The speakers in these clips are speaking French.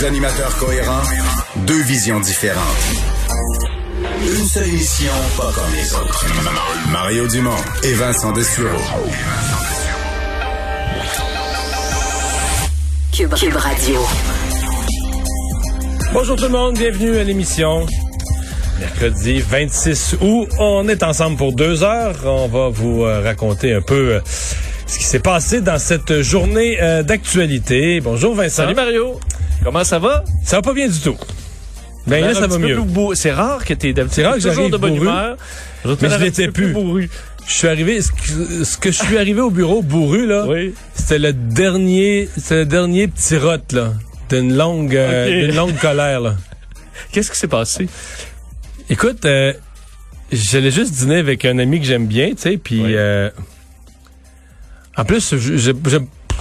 Deux animateurs cohérents, deux visions différentes. Une seule émission, pas comme les autres. Mario Dumont et Vincent Dessureau. Cube, Cube Radio. Bonjour tout le monde, bienvenue à l'émission. Mercredi 26 août, on est ensemble pour deux heures. On va vous euh, raconter un peu euh, ce qui s'est passé dans cette journée euh, d'actualité. Bonjour Vincent. Salut Mario. Comment ça va? Ça va pas bien du tout. Ben là, ça va mieux. C'est rare que t'es C'est rare que j'arrive de bonne bourru, humeur. mais je l'étais plus. Je suis arrivé, ce que, ce que je suis arrivé au bureau bourru là, Oui. c'était le dernier, c'est le dernier petit rot là, d'une longue, euh, d'une longue colère là. Qu'est-ce qui s'est passé? Écoute, euh, j'allais juste dîner avec un ami que j'aime bien, tu sais, puis Oui. euh, en plus, je,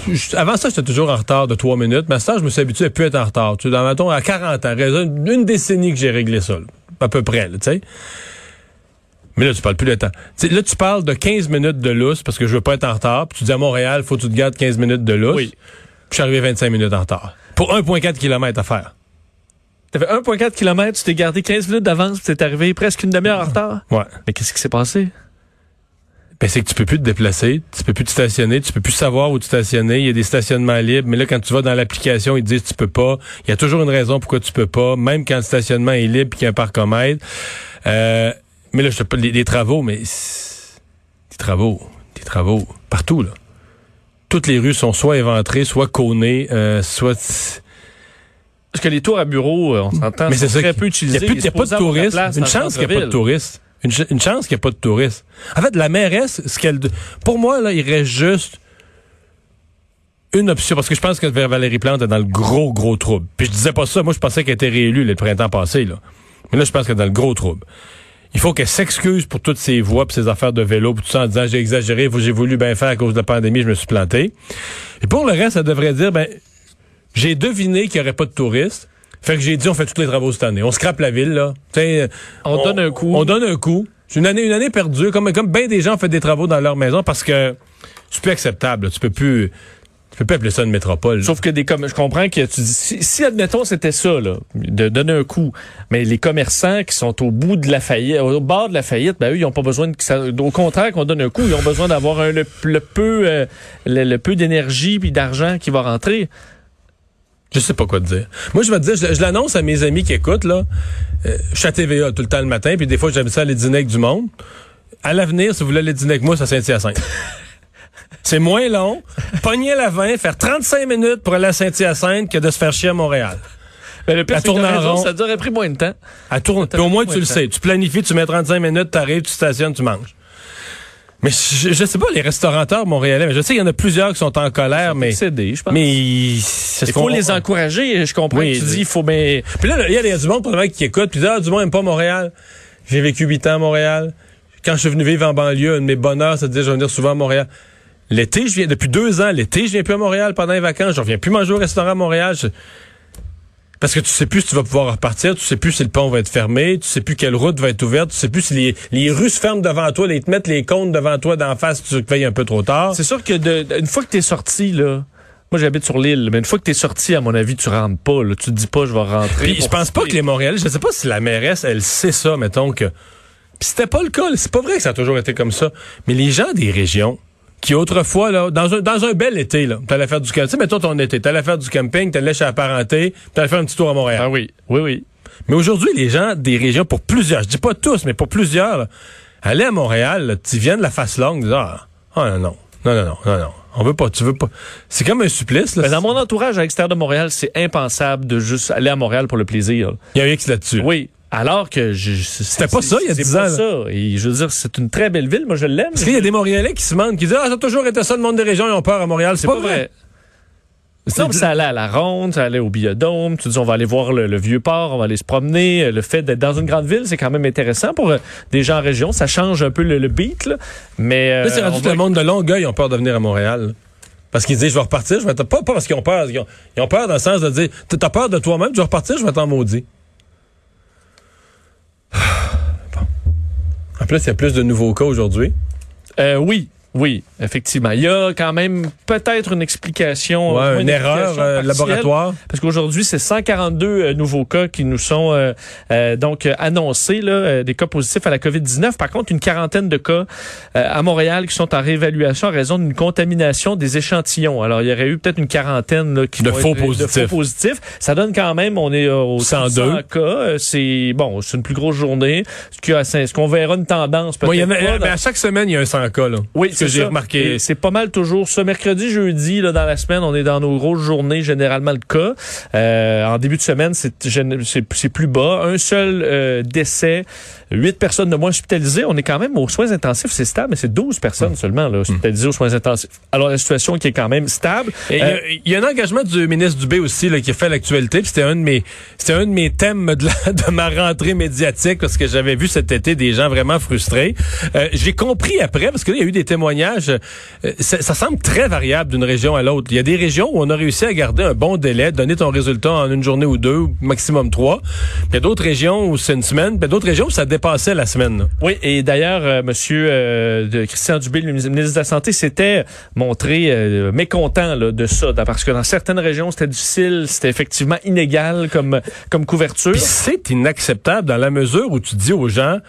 je- avant ça, j'étais toujours en retard de trois minutes, mais à ça, je me suis habitué à plus être en retard. Tu sais, dans mettons, à 40 ans, raison d'une décennie que j'ai réglé ça, là, à peu près, là, tu sais. Mais là, tu parles plus de temps. Tu là, tu parles de 15 minutes de lousse parce que je veux pas être en retard. Puis tu dis à Montréal, faut que tu te gardes 15 minutes de lousse. Oui. Puis je suis arrivé 25 minutes en retard. Pour 1,4 km à faire. T'avais 1,4 km, tu t'es gardé 15 minutes d'avance, puis t'es arrivé presque une demi-heure en retard? Ouais. Mais qu'est-ce qui s'est passé? Ben, c'est que tu peux plus te déplacer, tu peux plus te stationner, tu peux plus savoir où te stationner. Il y a des stationnements libres, mais là, quand tu vas dans l'application, ils te disent que tu peux pas. Il y a toujours une raison pourquoi tu peux pas, même quand le stationnement est libre et qu'il y a un parcomètre. Euh, mais là, je te parle des, des travaux, mais des travaux, des travaux partout là. Toutes les rues sont soit éventrées, soit cônées, euh, soit. Parce que les tours à bureau, euh, on s'entend, Mais sont très qui- peu Il utilisés. n'y a, plus- il y a pas de touristes. Une chance qu'il n'y a pas de touristes. Une, ch- une chance qu'il n'y a pas de touristes. En fait, la mairesse, ce qu'elle, pour moi, là, il reste juste une option, parce que je pense que Valérie Plante est dans le gros, gros trouble. Puis je disais pas ça, moi je pensais qu'elle était réélue le printemps passé, là. Mais là, je pense qu'elle est dans le gros trouble. Il faut qu'elle s'excuse pour toutes ses voix, pour ses affaires de vélo, pour tout ça en disant j'ai exagéré, j'ai voulu bien faire à cause de la pandémie, je me suis planté. Et pour le reste, elle devrait dire ben j'ai deviné qu'il n'y aurait pas de touristes. Fait que j'ai dit on fait tous les travaux cette année. On scrape la ville là. T'sais, On donne un coup. On donne un coup. C'est une année, une année perdue. Comme, comme bien des gens ont fait des travaux dans leur maison parce que c'est plus acceptable. là. Tu peux plus. Tu peux plus appeler ça une métropole. Sauf que des com- je comprends que tu dis si, si, admettons c'était ça là, de donner un coup, mais les commerçants qui sont au bout de la faillite, au bord de la faillite, ben eux ils ont pas besoin de que ça, au contraire qu'on donne un coup, ils ont besoin d'avoir le peu euh, le, le peu d'énergie puis d'argent qui va rentrer. Je sais pas quoi te dire. Moi, je vais te dire, je, je l'annonce à mes amis qui écoutent, là. Euh, je suis à TVA tout le temps le matin, puis des fois, j'aime ça aller dîner avec du monde. À l'avenir, si vous voulez aller dîner avec moi, ça c'est Saint-Hyacinthe. c'est moins long. Pogner la 20, faire 35 minutes pour aller à Saint-Hyacinthe que de se faire chier à Montréal. Ben, le pire, La c'est que tourne en rond. ça aurait pris moins de temps. À tourne. Puis au moins, tu le sais. Tu planifies, tu mets 35 minutes, t'arrives, tu stationnes, tu manges. Mais je, je sais pas, les restaurateurs montréalais, mais je sais qu'il y en a plusieurs qui sont en colère, mais. Je pense. Mais il faut les encourager. Je comprends Oui, que tu dis il faut mais Puis là, il y a du monde, probablement, qui écoute, puis dit, ah, du monde n'aime pas Montréal. J'ai vécu huit ans à Montréal. Quand je suis venu vivre en banlieue, un de mes bonheurs, c'est de dire, je vais venir souvent à Montréal. L'été, je viens, depuis deux ans, l'été, je viens plus à Montréal pendant les vacances. Je reviens plus manger au restaurant à Montréal. Je- Parce que tu sais plus si tu vas pouvoir repartir, tu sais plus si le pont va être fermé, tu sais plus quelle route va être ouverte, tu sais plus si les, les rues se ferment devant toi, ils te mettent les comptes devant toi d'en face, tu veilles un peu trop tard. c'est sûr que de, une fois que t'es sorti là, moi j'habite sur l'île, mais une fois que t'es sorti à mon avis tu rentres pas là, tu te dis pas je vais rentrer. Puis je pense pas que les Montréalais, je sais pas si la mairesse, elle sait ça, mettons que. Puis c'était pas le cas, c'est pas vrai que ça a toujours été comme ça. Mais les gens des régions qui autrefois, là, dans un, dans un bel été, là, t'allais faire du camping. Tu sais, mettons ton été, t'allais faire du camping, t'allais chez la parenté, t'allais faire un petit tour à Montréal. Ah oui, oui oui. Mais aujourd'hui, les gens des régions, pour plusieurs, je dis pas tous, mais pour plusieurs, là, aller à Montréal, tu viens de la face longue, dis, ah, ah, non, non, non, non, non, non, non. On veut pas, tu veux pas. C'est comme un supplice, là. Mais dans mon entourage à l'extérieur de Montréal, c'est impensable de juste aller à Montréal pour le plaisir. Il y a un X là-dessus. Oui. Alors que C'était pas ça, il y a c'est 10 pas ans, ça. Et je veux dire, c'est une très belle ville. Moi, je l'aime. Parce qu'il y a des Montréalais qui se mentent, qui disent, ah, ça a toujours été ça, le monde des régions, ils ont peur à Montréal. C'est pas vrai. Non, mais ça allait à la ronde, ça allait au biodôme. Tu dis, on va aller voir le, le vieux port, on va aller se promener. Euh, Le fait d'être dans une grande ville, c'est quand même intéressant pour euh, des gens en région. Ça change un peu le, le beat, là. Mais, euh, Là, c'est rendu que le monde de Longueuil ont peur de venir à Montréal. Parce qu'ils disent, je vais repartir, je vais pas, pas parce qu'ils ont peur. Ils ont, ils ont peur dans le sens de dire, t'as peur de toi-même, tu vas repartir, je vais t'en maudire. En plus, il y a plus de nouveaux cas aujourd'hui. Euh, oui. Oui, effectivement. Il y a quand même peut-être une explication. Ouais, une, erreur euh, laboratoire. Parce qu'aujourd'hui, c'est 142 euh, nouveaux cas qui nous sont euh, donc annoncés, là, des cas positifs à la COVID-19. Par contre, une quarantaine de cas à Montréal qui sont en réévaluation à raison d'une contamination des échantillons. Alors, il y aurait eu peut-être une quarantaine là, qui de, faux positifs. de faux positifs. Ça donne quand même, on est au 102 cas. C'est bon, c'est une plus grosse journée. Ce qu'on verra une tendance peut-être. mais à chaque semaine, il y a un 100 cas. Là. Oui, que j'ai remarqué. C'est pas mal toujours ce mercredi, jeudi, là, dans la semaine, on est dans nos grosses journées, généralement le cas. Euh, en début de semaine, c'est plus bas. Un seul euh, décès, huit personnes de moins hospitalisées. On est quand même aux soins intensifs, c'est stable, mais c'est 12 personnes seulement là, hospitalisées aux soins intensifs. Alors la situation qui est quand même stable. Euh, il y, a un engagement du ministre Dubé aussi là, qui a fait l'actualité. C'était un de mes, c'était un de mes thèmes de, de ma rentrée médiatique parce que j'avais vu cet été des gens vraiment frustrés. J'ai compris après parce qu'il y a eu des témoignages euh, ça, semble très variable d'une région à l'autre. Il y a des régions où on a réussi à garder un bon délai, donner ton résultat en une journée ou deux, maximum trois. Il y a d'autres régions où c'est une semaine, puis d'autres régions où ça dépassait la semaine. Oui, et d'ailleurs, euh, Monsieur euh, Christian Dubé, le ministre de la Santé, s'était montré mécontent de ça, parce que dans certaines régions, c'était difficile, c'était effectivement inégal comme, comme couverture. C'est inacceptable dans la mesure où tu dis aux gens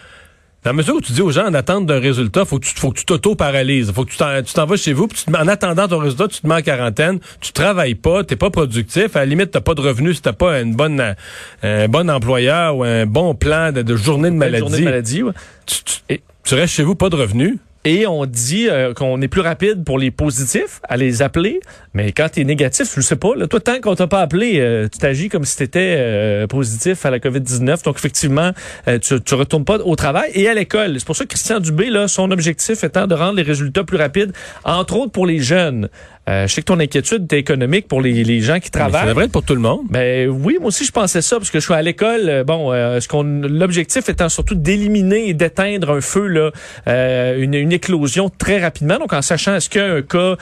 dans la mesure où tu dis aux gens en attente d'un résultat, faut que tu faut que tu t'auto-paralyses, faut que tu t'en vas chez vous, puis tu, en attendant ton résultat, tu te mets en quarantaine, tu travailles pas, t'es pas productif, à la limite t'as pas de revenus si t'as pas une bonne un bon employeur ou un bon plan de, journée de maladie. Journée de maladie tu, tu restes chez vous pas de revenus. Et on dit euh, qu'on est plus rapide pour les positifs à les appeler, mais quand tu es négatif, je sais pas. Là, toi, tant qu'on t'a pas appelé, euh, tu t'agis comme si tu euh, positif à la COVID-19. Donc, effectivement, tu, tu retournes pas au travail et à l'école. C'est pour ça que Christian Dubé, là, son objectif étant de rendre les résultats plus rapides, entre autres pour les jeunes. Euh, je sais que ton inquiétude est économique pour les, les gens qui travaillent. C'est vrai pour tout le monde. Ben oui, moi aussi je pensais ça parce que je suis à l'école. Euh, bon, euh, ce qu'on l'objectif étant surtout d'éliminer et d'éteindre un feu là, une, une, éclosion très rapidement. Donc en sachant est-ce qu'un cas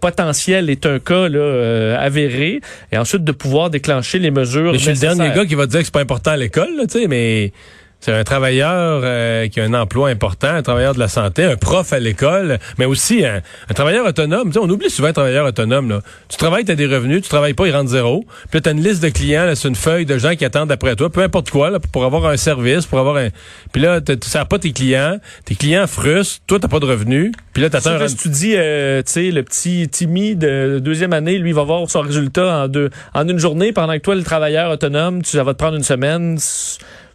potentiel est un cas là, avéré et ensuite de pouvoir déclencher les mesures. Mais je suis le dernier gars qui va dire que c'est pas important à l'école, tu sais, mais c'est un travailleur euh, qui a un emploi important, un travailleur de la santé, un prof à l'école, mais aussi un, travailleur autonome. on oublie souvent un travailleur autonome. Là. Tu travailles, tu as des revenus, tu travailles pas, il rentre zéro. Puis tu as une liste de clients, c'est une feuille de gens qui attendent après toi, peu importe quoi, là, pour avoir un service, pour avoir un... Puis là, tu ne pas tes clients, tes clients frustrent, toi, t'as pas de revenus. Puis là, t'attends... Si tu dis, euh, tu sais, le petit Timmy de deuxième année, lui, va voir son résultat en, deux, en une journée, pendant que toi, le travailleur autonome, tu, ça va te prendre une semaine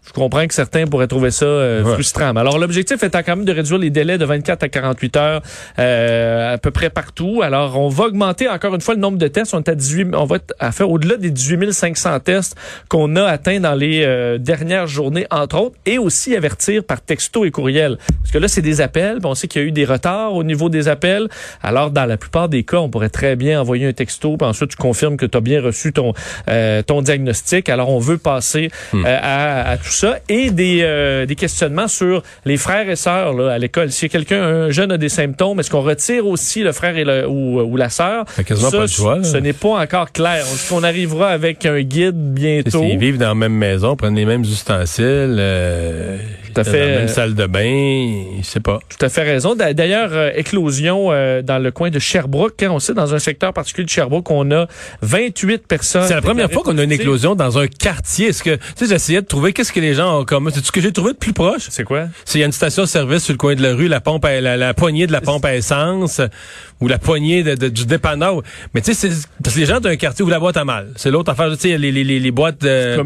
je comprends que certains pourraient trouver ça euh, frustrant. Alors, l'objectif étant quand même de réduire les délais de 24 à 48 heures euh, à peu près partout. Alors, on va augmenter encore une fois le nombre de tests. On est à 18, on va à faire au-delà des 18 500 tests qu'on a atteints dans les euh, dernières journées, entre autres, et aussi avertir par texto et courriel. Parce que là, c'est des appels. on sait qu'il y a eu des retards au niveau des appels. Alors, dans la plupart des cas, on pourrait très bien envoyer un texto, puis ensuite tu confirmes que tu as bien reçu ton ton diagnostic. Alors, on veut passer hmm. à, à tout ça et des, euh, des questionnements sur les frères et sœurs là, à l'école. Si quelqu'un, un jeune a des symptômes, est-ce qu'on retire aussi le frère et le, ou, ou la sœur? Ça, pas ce n'est pas encore clair. On qu'on arrivera avec un guide bientôt. Ils vivent dans la même maison, prennent les mêmes ustensiles, euh, tout à fait, dans la même salle de bain, je sais pas. Tout à fait raison. D'ailleurs, euh, éclosion euh, dans le coin de Sherbrooke. Quand on sait, dans un secteur particulier de Sherbrooke, on a 28 personnes. C'est la première fois qu'on a une éclosion dans un quartier. Est-ce que, tu sais, j'essayais de trouver qu'est-ce que les gens ont comme, c'est ce que j'ai trouvé de plus proche? C'est quoi? C'est, il y a une station-service sur le coin de la rue, la pompe à, la, poignée de la pompe à essence, ou la poignée de, du dépanneur. Mais tu sais, c'est, parce que les gens d'un quartier où la boîte à mal. C'est l'autre affaire, tu sais, les, les, les, boîtes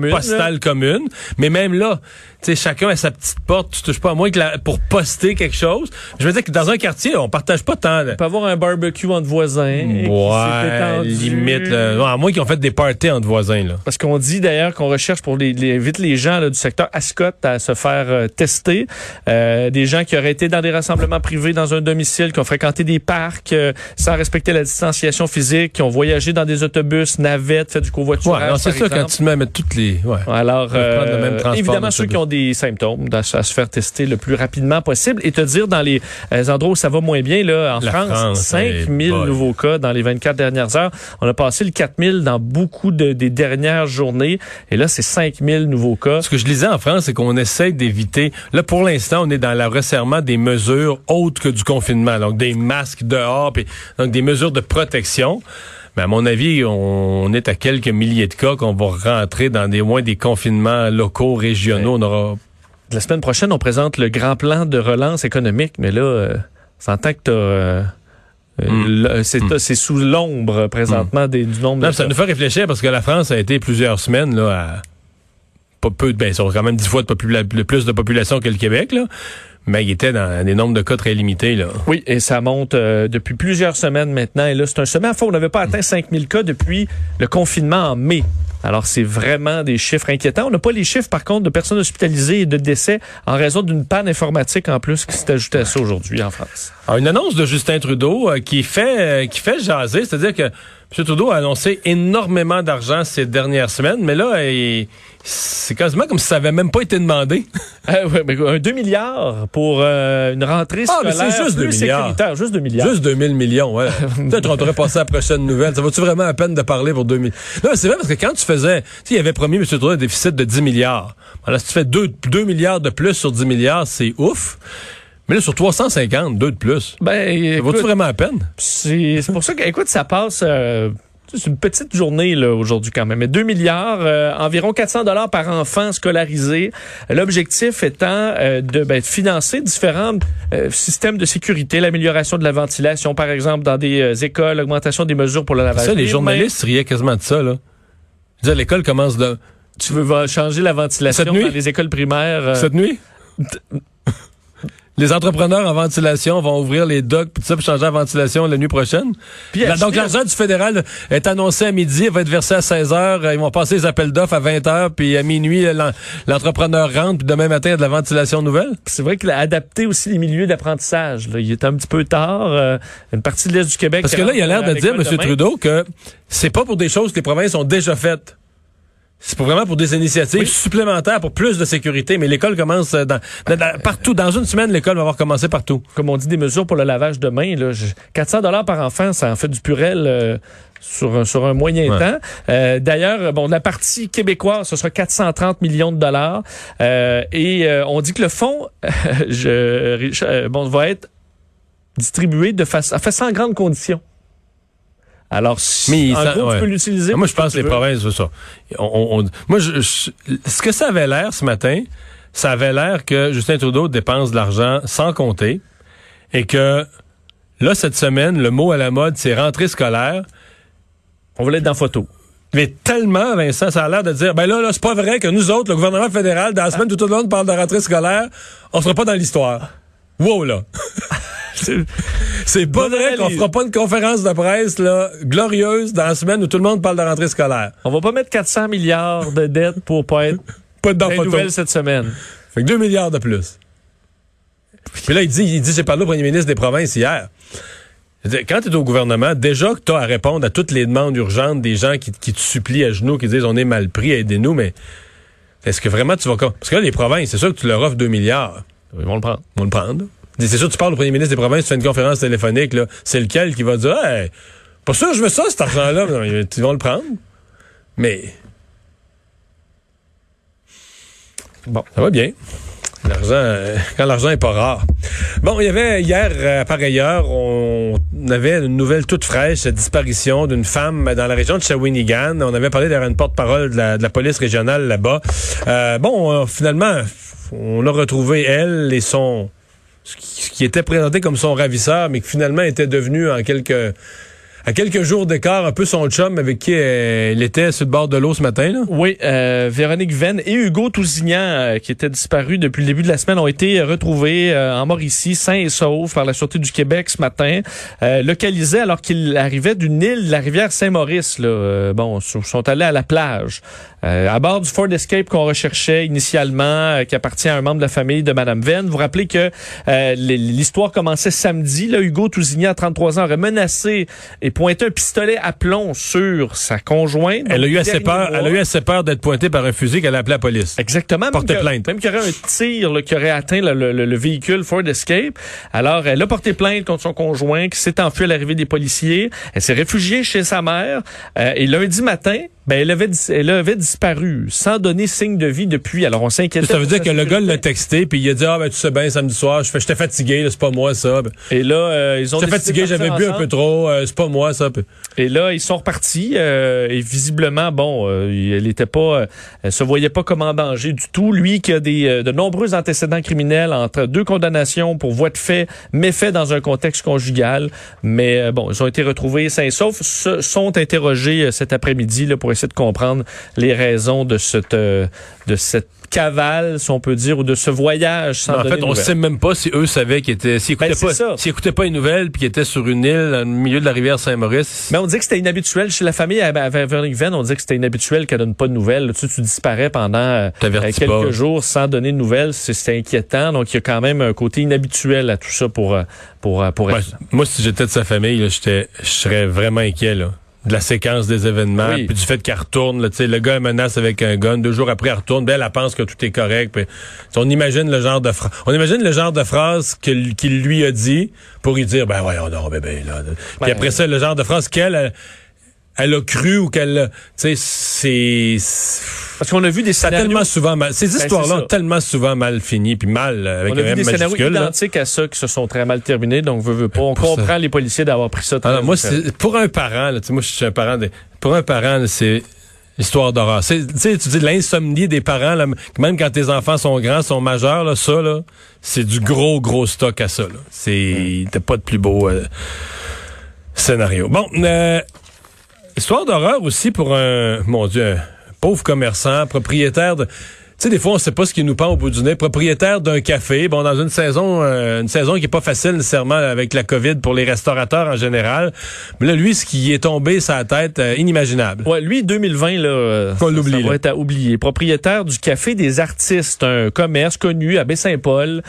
postales communes. Mais même là, tu sais, chacun a sa petite porte, tu touches pas à moins que la, pour poster quelque chose. Je veux dire que dans un quartier, on partage pas tant. De... On peut avoir un barbecue entre voisins. Ouais, limite. Là. à moins qu'ils ont fait des parties entre voisins. Là. Parce qu'on dit d'ailleurs qu'on recherche pour les, les, vite les gens là, du secteur Ascot à se faire euh, tester. Euh, des gens qui auraient été dans des rassemblements privés dans un domicile, qui ont fréquenté des parcs, euh, sans respecter la distanciation physique, qui ont voyagé dans des autobus, navettes, fait du covoiturage. Ouais, c'est ça quand tu mets toutes les. Ouais. Alors, euh, évidemment, ceux qui ont des symptômes, à, se faire tester le plus rapidement possible et te dire dans les endroits où ça va moins bien, là, en France, 5000 nouveaux cas dans les 24 dernières heures. On a passé le 4000 dans beaucoup de, des dernières journées et là, c'est 5000 nouveaux cas. Ce que je lisais en France, c'est qu'on essaie d'éviter. Là, pour l'instant, on est dans le resserrement des mesures autres que du confinement. Donc, des masques dehors, puis, donc des mesures de protection. Mais à mon avis, on est à quelques milliers de cas qu'on va rentrer dans des moins des confinements locaux, régionaux. On aura... La semaine prochaine, on présente le grand plan de relance économique, mais là, euh, ça que tu euh, hmm. hmm. c'est sous l'ombre présentement des, du nombre de Ça nous fait réfléchir parce que la France a été plusieurs semaines là, à pas peu, ben, ils ont quand même dix fois de, plus de population que le Québec, là. Mais il était dans des nombres de cas très limités. Là. Oui, et ça monte euh, depuis plusieurs semaines maintenant. Et là, c'est un sommet. Enfin, on n'avait pas atteint 5000 cas depuis le confinement en mai. Alors, c'est vraiment des chiffres inquiétants. On n'a pas les chiffres, par contre, de personnes hospitalisées et de décès en raison d'une panne informatique en plus qui s'est ajoutée à ça aujourd'hui en France. Alors, une annonce de Justin Trudeau euh, qui fait euh, qui fait jaser, c'est-à-dire que M. Trudeau a annoncé énormément d'argent ces dernières semaines, mais là, c'est quasiment comme si ça avait même pas été demandé. euh, ouais, mais un 2 milliards pour euh, une rentrée scolaire ah, mais c'est juste 2 milliards. Juste 2 milliards. Juste 2000 millions, ouais. Peut-être qu'on devrait passer à la prochaine nouvelle. Ça vaut-tu vraiment la peine de parler pour 2000? Non, c'est vrai parce que quand tu faisais, tu sais, il avait promis M. Trudeau un déficit de 10 milliards. Alors, si tu fais 2, 2 milliards de plus sur 10 milliards, c'est ouf. Mais là, sur 350, deux de plus. Ben, vaut-tu vraiment la peine? C'est pour ça que, écoute, ça passe... Euh, c'est une petite journée là aujourd'hui quand même. Mais 2 milliards, euh, environ 400 dollars par enfant scolarisé. L'objectif étant euh, de ben, financer différents systèmes de sécurité, l'amélioration de la ventilation, par exemple, dans des écoles, l'augmentation des mesures pour le lavage. Ça, les journalistes riaient quasiment de ça. Là. L'école commence de... Tu veux changer la ventilation dans les écoles primaires? Cette nuit? Les entrepreneurs en ventilation vont ouvrir les docks tout ça pour changer la ventilation la nuit prochaine. donc l'argent du fédéral est annoncé à midi, il va être versé à 16 heures, ils vont passer les appels d'offres à 20 heures, puis à minuit l'entrepreneur rentre, puis demain matin il y a de la ventilation nouvelle. C'est vrai qu'il a adapté aussi les milieux d'apprentissage. Il est un petit peu tard, euh, une partie de l'est du Québec. Parce que là il a l'air de dire M. Trudeau que c'est pas pour des choses que les provinces ont déjà faites. C'est pour vraiment pour des initiatives supplémentaires, pour plus de sécurité. Mais l'école commence euh, dans, partout. Dans une semaine, l'école va avoir commencé partout. Comme on dit, des mesures pour le lavage de mains. Là, 400 dollars par enfant, ça en fait du purel euh, sur, un, sur un moyen temps. Euh, D'ailleurs, bon, la partie québécoise, ce sera 430 millions de dollars. Euh, et on dit que le fonds je, bon, va être distribué de façon, sans grandes conditions. Alors, mais en gros, tu peux l'utiliser. Moi, je pense que les provinces, c'est ça. moi, je, ce que ça avait l'air ce matin, ça avait l'air que Justin Trudeau dépense de l'argent sans compter et que là, cette semaine, le mot à la mode, c'est rentrée scolaire. On voulait être dans photo. Mais tellement, Vincent, ça a l'air de dire, ben là, là c'est pas vrai que nous autres, le gouvernement fédéral, dans la semaine où tout le monde parle de rentrée scolaire, on sera pas dans l'histoire. Wow, là. C'est pas vrai qu'on fera pas une conférence de presse là, glorieuse dans la semaine où tout le monde parle de rentrée scolaire. On va pas mettre 400 milliards de dettes pour pas être pas dans nouvelles cette semaine. Fait que 2 milliards de plus. Puis là, il dit, il dit j'ai parlé au premier ministre des provinces hier. Quand tu es au gouvernement, déjà que tu as à répondre à toutes les demandes urgentes des gens qui, qui te supplient à genoux, qui disent on est mal pris, aidez-nous, mais est-ce que vraiment tu vas... Parce que là, les provinces, c'est sûr que tu leur offres 2 milliards. Ils vont le prendre. Ils vont le prendre. C'est sûr, tu parles au premier ministre des provinces, tu fais une conférence téléphonique, là. C'est lequel qui va dire, hey, pas sûr, je veux ça, cet argent-là. Ils vont le prendre. Mais. Bon, ça va bien. L'argent, euh, quand l'argent est pas rare. Bon, il y avait hier, euh, par ailleurs, on avait une nouvelle toute fraîche, la disparition d'une femme dans la région de Shawinigan. On avait parlé d'un porte-parole de la, police régionale là-bas. Euh, bon, finalement, on a retrouvé elle et son ce qui était présenté comme son ravisseur, mais qui finalement était devenu en quelque à quelques jours d'écart, un peu son chum avec qui elle était sur le bord de l'eau ce matin. Là. Oui, euh, Véronique Venn et Hugo Tousignan, euh, qui étaient disparus depuis le début de la semaine, ont été retrouvés euh, en Mauricie, sains et saufs, par la Sûreté du Québec ce matin, localisés alors qu'ils arrivaient d'une île la rivière Saint-Maurice. Là, bon, sont allés à la plage. à bord du Ford Escape qu'on recherchait initialement, qui appartient à un membre de la famille de Madame Venn. Vous rappelez que l'histoire commençait samedi. Là, Hugo Tousignan, 33 ans, aurait menacé et pointé un pistolet à plomb sur sa conjointe. Elle a eu assez peur, elle a eu assez peur d'être pointée par un fusil qu'elle a appelé la police. Exactement. Porter plainte. Même qu'il y aurait un tir qui aurait atteint le, véhicule Ford Escape. Alors, elle a porté plainte contre son conjoint qui s'est enfui à l'arrivée des policiers. Elle s'est réfugiée chez sa mère. Euh, et lundi matin, ben, elle avait, elle avait disparu sans donner signe de vie depuis. Alors, on s'inquiétait. Ça veut dire que le gars l'a texté puis il a dit, ah, ben, tu sais bien, samedi soir, je j'étais fatigué, c'est pas moi, ça. Et là, euh, ils ont J'étais fatigué, j'avais bu un peu trop, euh, c'est pas moi, ça. Et là, ils sont repartis, euh, et visiblement, bon, elle était pas, elle se voyait pas comme en danger du tout. Lui, qui a des, de nombreux antécédents criminels entre deux condamnations pour voie de fait, méfait dans un contexte conjugal. Mais, bon, ils ont été retrouvés sains et saufs, sont interrogés cet après-midi, là, pour essayer de comprendre les raisons de cette, euh, de cette cavale, si on peut dire, ou de ce voyage sans En fait, on ne sait même pas si eux savaient qu'ils étaient, s'ils écoutaient, ben, écoutaient pas une nouvelle puis qu'ils étaient sur une île au milieu de la rivière Saint-Maurice. Mais on dit que c'était inhabituel chez la famille à Venn, on dit que c'était inhabituel qu'elle donne pas de nouvelles. Tu, tu disparais pendant euh, quelques jours sans donner de nouvelles, c'est inquiétant. Donc il y a quand même un côté inhabituel à tout ça pour euh, pour pour. moi, si j'étais de sa famille, je serais vraiment inquiet là de la séquence des événements, puis du fait qu'elle retourne. Là, le gars menace avec un gun, deux jours après elle retourne, ben, elle, pense que tout est correct. Puis, on imagine le genre de phrase, on imagine le genre de phrase qu'il lui a dit pour lui dire ben voyons non bébé là. Puis après ça le genre de phrase qu'elle elle a cru ou qu'elle, tu sais, c'est parce qu'on a vu des scénarios tellement souvent mal. Ces ben, histoires-là ont tellement souvent mal fini puis mal euh, avec on a vu des scénarios identiques à ça qui se sont très mal terminés. Donc veut, veut pas. On comprend les policiers d'avoir pris ça. Alors, moi, pour un parent, là, moi, je suis un parent. De, pour un parent, c'est histoire d'horreur. Tu sais, tu dis l'insomnie des parents, là, même quand tes enfants sont grands, sont majeurs, là, ça, là, c'est du gros, gros stock à ça. C'est, t'as pas de plus beau euh, scénario. Bon, euh, Histoire d'horreur aussi pour un, mon Dieu, pauvre commerçant, propriétaire de sais, des fois, on sait pas ce qui nous pend au bout du nez. Propriétaire d'un café, bon, dans une saison, euh, une saison qui est pas facile nécessairement avec la COVID pour les restaurateurs en général. Mais là, lui, ce qui est tombé sa tête, euh, inimaginable. Ouais, lui, 2020, là, euh, on l'oublie. Ça va être à oublier. Propriétaire du Café des Artistes, un commerce connu à Baie-Saint-Paul,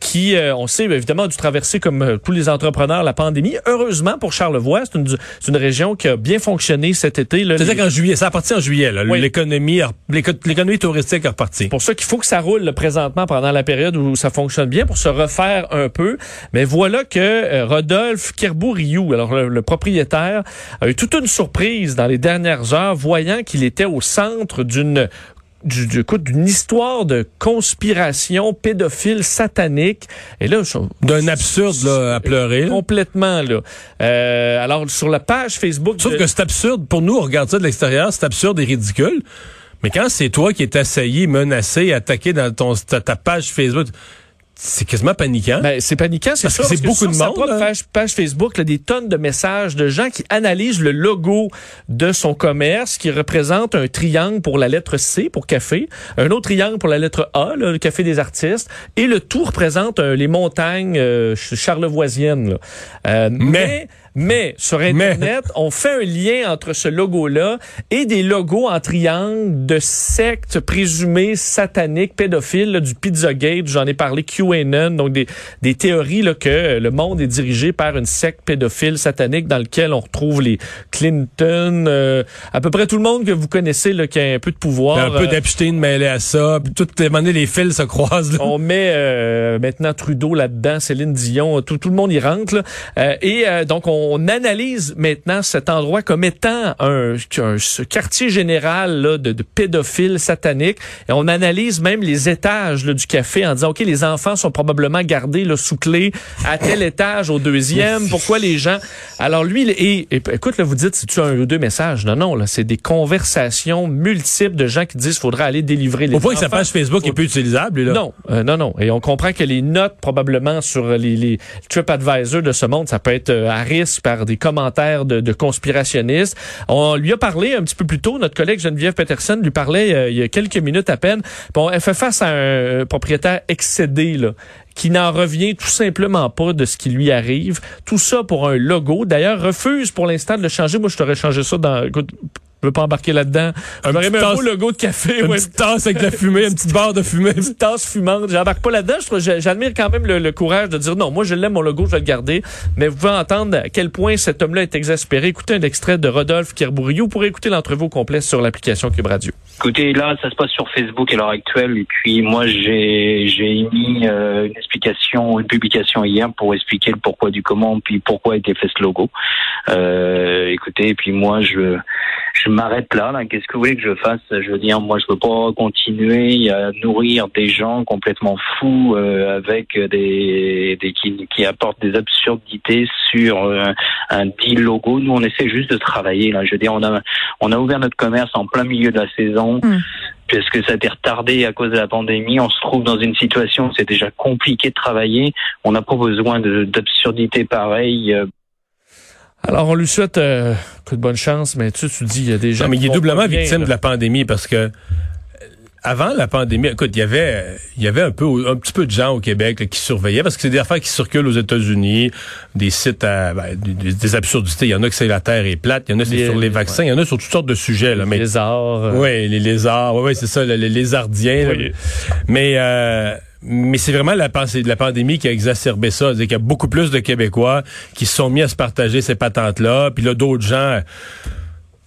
qui, on sait, évidemment, a dû traverser comme tous les entrepreneurs la pandémie. Heureusement pour Charlevoix, c'est une, une, région qui a bien fonctionné cet été. C'est-à-dire qu'en juillet, ça a parti en juillet, l'économie, l'économie touristique c'est pour ça qu'il faut que ça roule présentement pendant la période où ça fonctionne bien pour se refaire un peu. Mais voilà que euh, Rodolphe Kerbouriou, alors le, propriétaire, a eu toute une surprise dans les dernières heures, voyant qu'il était au centre d'une du, d'une histoire de conspiration pédophile satanique. Et là, d'un absurde là, à pleurer. Complètement là. Euh, alors sur la page Facebook. Sauf que c'est absurde pour nous. On regarde ça de l'extérieur, c'est absurde et ridicule. Mais quand c'est toi qui es assailli, menacé, attaqué dans ton, ta, page Facebook, c'est quasiment paniquant. Ben, c'est paniquant, c'est sûr. C'est beaucoup de monde. Sa page, page, Facebook, là, des tonnes de messages de gens qui analysent le logo de son commerce qui représente un triangle pour la lettre C pour café, un autre triangle pour la lettre A, le café des artistes, et le tout représente euh, les montagnes euh, charlevoisiennes. Euh, mais mais sur Internet, on fait un lien entre ce logo-là et des logos en triangle de sectes présumées sataniques, pédophiles, du Pizzagate, j'en ai parlé, QAnon, donc des, des théories là, que le monde est dirigé par une secte pédophile satanique dans lequel on retrouve les Clinton, euh, à peu près tout le monde que vous connaissez là, qui a un peu de pouvoir. Un peu euh, d'Epstein mêlé à ça, puis toutes les les fils se croisent. On met euh, maintenant Trudeau là-dedans, Céline Dion, tout, tout le monde y rentre. Là. et donc on on analyse maintenant cet endroit comme étant un, quartier général là, de, pédophiles sataniques. Et on analyse même les étages du café en disant, OK, les enfants sont probablement gardés là, sous clé à tel étage, au deuxième. Pourquoi les gens... Alors lui, et, écoute, là, vous dites, c'est-tu un ou deux messages? Non, non, là, c'est des conversations multiples de gens qui disent faudra aller délivrer les Au point que sa page Facebook est peu utilisable, là. Non, euh, non, non. Et on comprend que les notes, probablement, sur les, les TripAdvisor de ce monde, ça peut être euh, à risque par des commentaires de, de, conspirationnistes. On lui a parlé un petit peu plus tôt, notre collègue Geneviève Peterson lui parlait euh, il y a quelques minutes à peine. Bon, elle fait face à un propriétaire excédé, là, qui n'en revient tout simplement pas de ce qui lui arrive. Tout ça pour un logo. D'ailleurs, refuse pour l'instant de le changer. Moi, je t'aurais changé ça dans, je veux pas embarquer là-dedans. Un un beau logo de café. Une petite tasse avec de la fumée, une petite barre de fumée. Une petite tasse fumante. J'embarque pas là-dedans. J'admire quand même le, courage de dire non, moi je l'aime mon logo, je vais le garder. Mais vous pouvez entendre à quel point cet homme-là est exaspéré. Écoutez un extrait de Rodolphe Kerbouriou. Pourrez écouter l'entrevue complète sur l'application Cube Radio. Écoutez, là, ça se passe sur Facebook à l'heure actuelle. Et puis moi, j'ai j'ai émis euh, une explication, une publication hier pour expliquer le pourquoi du comment, puis pourquoi a été fait ce logo. Euh, écoutez, et puis moi, je je m'arrête là. là. Qu'est-ce que vous voulez que je fasse? Je veux dire, moi, je peux pas continuer à nourrir des gens complètement fous euh, avec des, des qui, qui, apportent des absurdités sur euh, un dit logo. Nous, on essaie juste de travailler. Là, je veux dire, on a on a ouvert notre commerce en plein milieu de la saison. Hmm. puisque ça a été retardé à cause de la pandémie. On se trouve dans une situation où c'est déjà compliqué de travailler. On n'a pas besoin d'absurdités pareilles. Euh, alors, on lui souhaite euh, de bonne chance, mais tu, tu dis, il y a des gens. Non, mais il est doublement victime de la pandémie parce que euh, avant la pandémie, écoute, il y avait, il y avait un peu, un petit peu de gens au Québec qui surveillaient parce que c'est des affaires qui circulent aux États-Unis, des sites, à, ben, des, absurdités. Il y en a que c'est la terre est plate, il y en a c'est sur les vaccins, il y en a sur toutes sortes de sujets. Là, les lézards. Euh. Oui, les lézards, oui, ouais, c'est ça, les, lézardiens. Mais euh, mais c'est vraiment la, la pandémie qui a exacerbé ça. C'est-à-dire qu'il y a beaucoup plus de Québécois qui se sont mis à se partager ces patentes-là. Puis là, d'autres gens...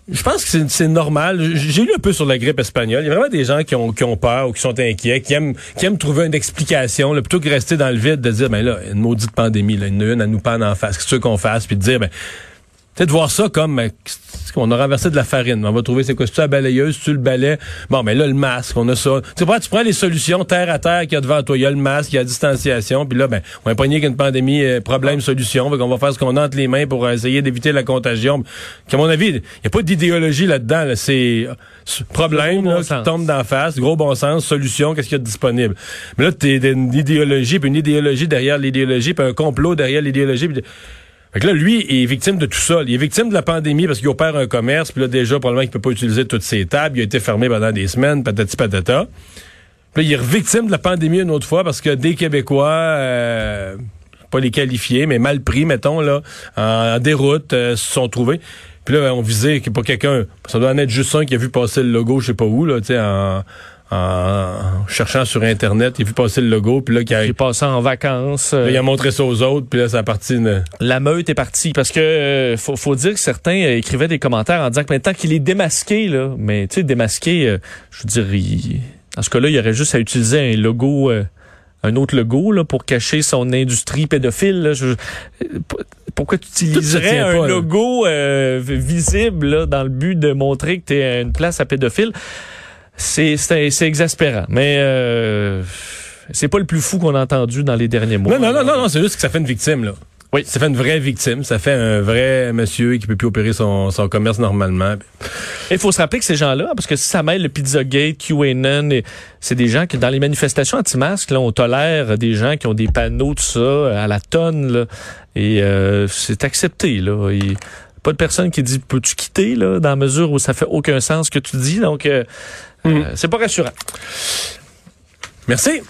Je pense que c'est normal. J'ai lu un peu sur la grippe espagnole. Il y a vraiment des gens qui ont, qui ont peur ou qui sont inquiets, qui aiment, qui aiment trouver une explication, là, plutôt que rester dans le vide, de dire, ben là, une maudite pandémie, là, une, une à nous pendre en face. Qu'est-ce que qu'on fasse? Puis de dire, ben, peut-être voir ça comme on a renversé de la farine. On va trouver c'est quoi, c'est la balayeuse, tu le balais. Bon, mais là, le masque, on a ça. Tu vois, tu prends les solutions terre à terre qu'il y a devant toi. Il y a le masque, il y a la distanciation. Puis là, ben, on va pogné qu'une pandémie, euh, problème, solution. On va faire ce qu'on a entre les mains pour essayer d'éviter la contagion. À mon avis, il n'y a pas d'idéologie là-dedans. C'est euh, problème là, qui tombe d'en face, gros bon sens, solution, qu'est-ce qu'il y a de disponible? Mais là, t'es une idéologie, puis une idéologie derrière l'idéologie, puis un complot derrière l'idéologie. Fait que là, lui, est victime de tout ça. Il est victime de la pandémie parce qu'il opère un commerce, puis là, déjà, probablement qu'il peut pas utiliser toutes ses tables. Il a été fermé pendant des semaines, patati patata. Puis là, il est victime de la pandémie une autre fois parce que des Québécois, euh, pas les qualifiés, mais mal pris, mettons, là, en, déroute, euh, se sont trouvés. Puis là, on visait pas quelqu'un, ça doit en être juste un qui a vu passer le logo, je sais pas où, là, tu sais, en en cherchant sur Internet, il a vu passer le logo, puis là, il a... Il est passé en vacances. il a montré ça aux autres, puis là, ça a parti... La meute est partie, parce que euh, faut, faut dire que certains euh, écrivaient des commentaires en disant que maintenant qu'il est démasqué, là, mais tu sais, démasqué, euh, je veux dire, il... dans ce cas-là, il aurait juste à utiliser un logo... un autre logo là, pour cacher son industrie pédophile. Là. pourquoi tu utiliserais un logo visible là, dans le but de montrer que tu es une place à pédophile? C'est c'est exaspérant. Mais euh, c'est pas le plus fou qu'on a entendu dans les derniers mois. Non, non, non, non, c'est juste que ça fait une victime, là. Oui. Ça fait une vraie victime. Ça fait un vrai monsieur qui peut plus opérer son, son commerce normalement. Il faut se rappeler que ces gens-là, parce que si ça mêle le Pizzagate, QAnon, c'est des gens qui, dans les manifestations anti-masques, là, on tolère des gens qui ont des panneaux, tout ça, à la tonne, là. Et euh, c'est accepté, là. Et, pas de personne qui dit peux-tu quitter là dans la mesure où ça fait aucun sens ce que tu dis donc euh, mm. euh, c'est pas rassurant. Merci.